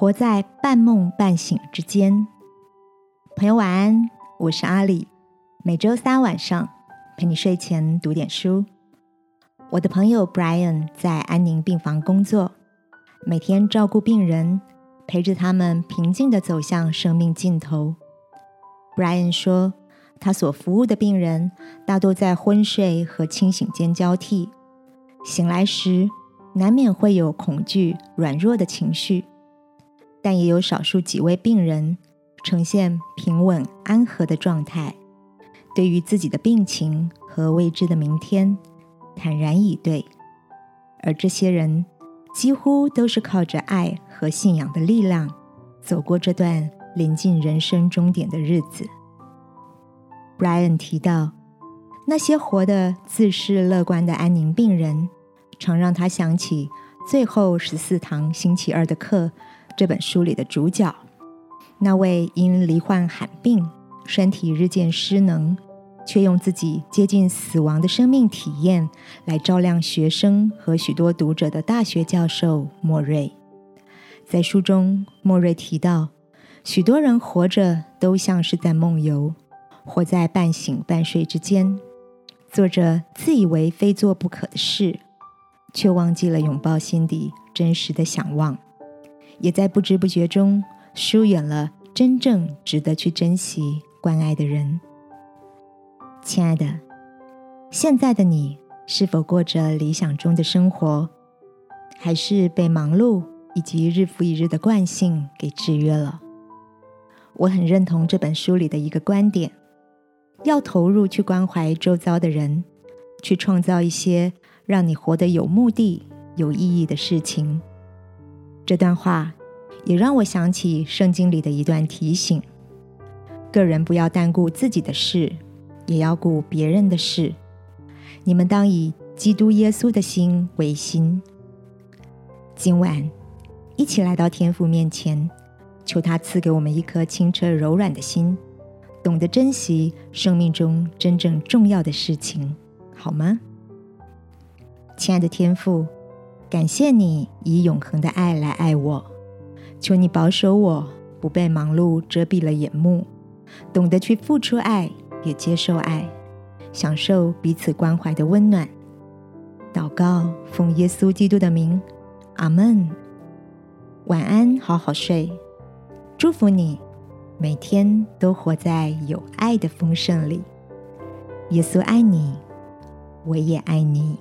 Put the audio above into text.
活在半梦半醒之间。朋友晚安，我是阿里。每周三晚上陪你睡前读点书。我的朋友 Brian 在安宁病房工作，每天照顾病人，陪着他们平静的走向生命尽头。Brian 说，他所服务的病人大多在昏睡和清醒间交替，醒来时难免会有恐惧、软弱的情绪。但也有少数几位病人呈现平稳安和的状态，对于自己的病情和未知的明天坦然以对，而这些人几乎都是靠着爱和信仰的力量走过这段临近人生终点的日子。Brian 提到，那些活得自视乐观的安宁病人，常让他想起最后十四堂星期二的课。这本书里的主角，那位因罹患罕病、身体日渐失能，却用自己接近死亡的生命体验来照亮学生和许多读者的大学教授莫瑞。在书中，莫瑞提到，许多人活着都像是在梦游，活在半醒半睡之间，做着自以为非做不可的事，却忘记了拥抱心底真实的想望。也在不知不觉中疏远了真正值得去珍惜、关爱的人。亲爱的，现在的你是否过着理想中的生活，还是被忙碌以及日复一日的惯性给制约了？我很认同这本书里的一个观点：要投入去关怀周遭的人，去创造一些让你活得有目的、有意义的事情。这段话也让我想起圣经里的一段提醒：个人不要单顾自己的事，也要顾别人的事。你们当以基督耶稣的心为心。今晚一起来到天父面前，求他赐给我们一颗清澈柔软的心，懂得珍惜生命中真正重要的事情，好吗？亲爱的天父。感谢你以永恒的爱来爱我，求你保守我不被忙碌遮蔽了眼目，懂得去付出爱，也接受爱，享受彼此关怀的温暖。祷告，奉耶稣基督的名，阿门。晚安，好好睡。祝福你，每天都活在有爱的丰盛里。耶稣爱你，我也爱你。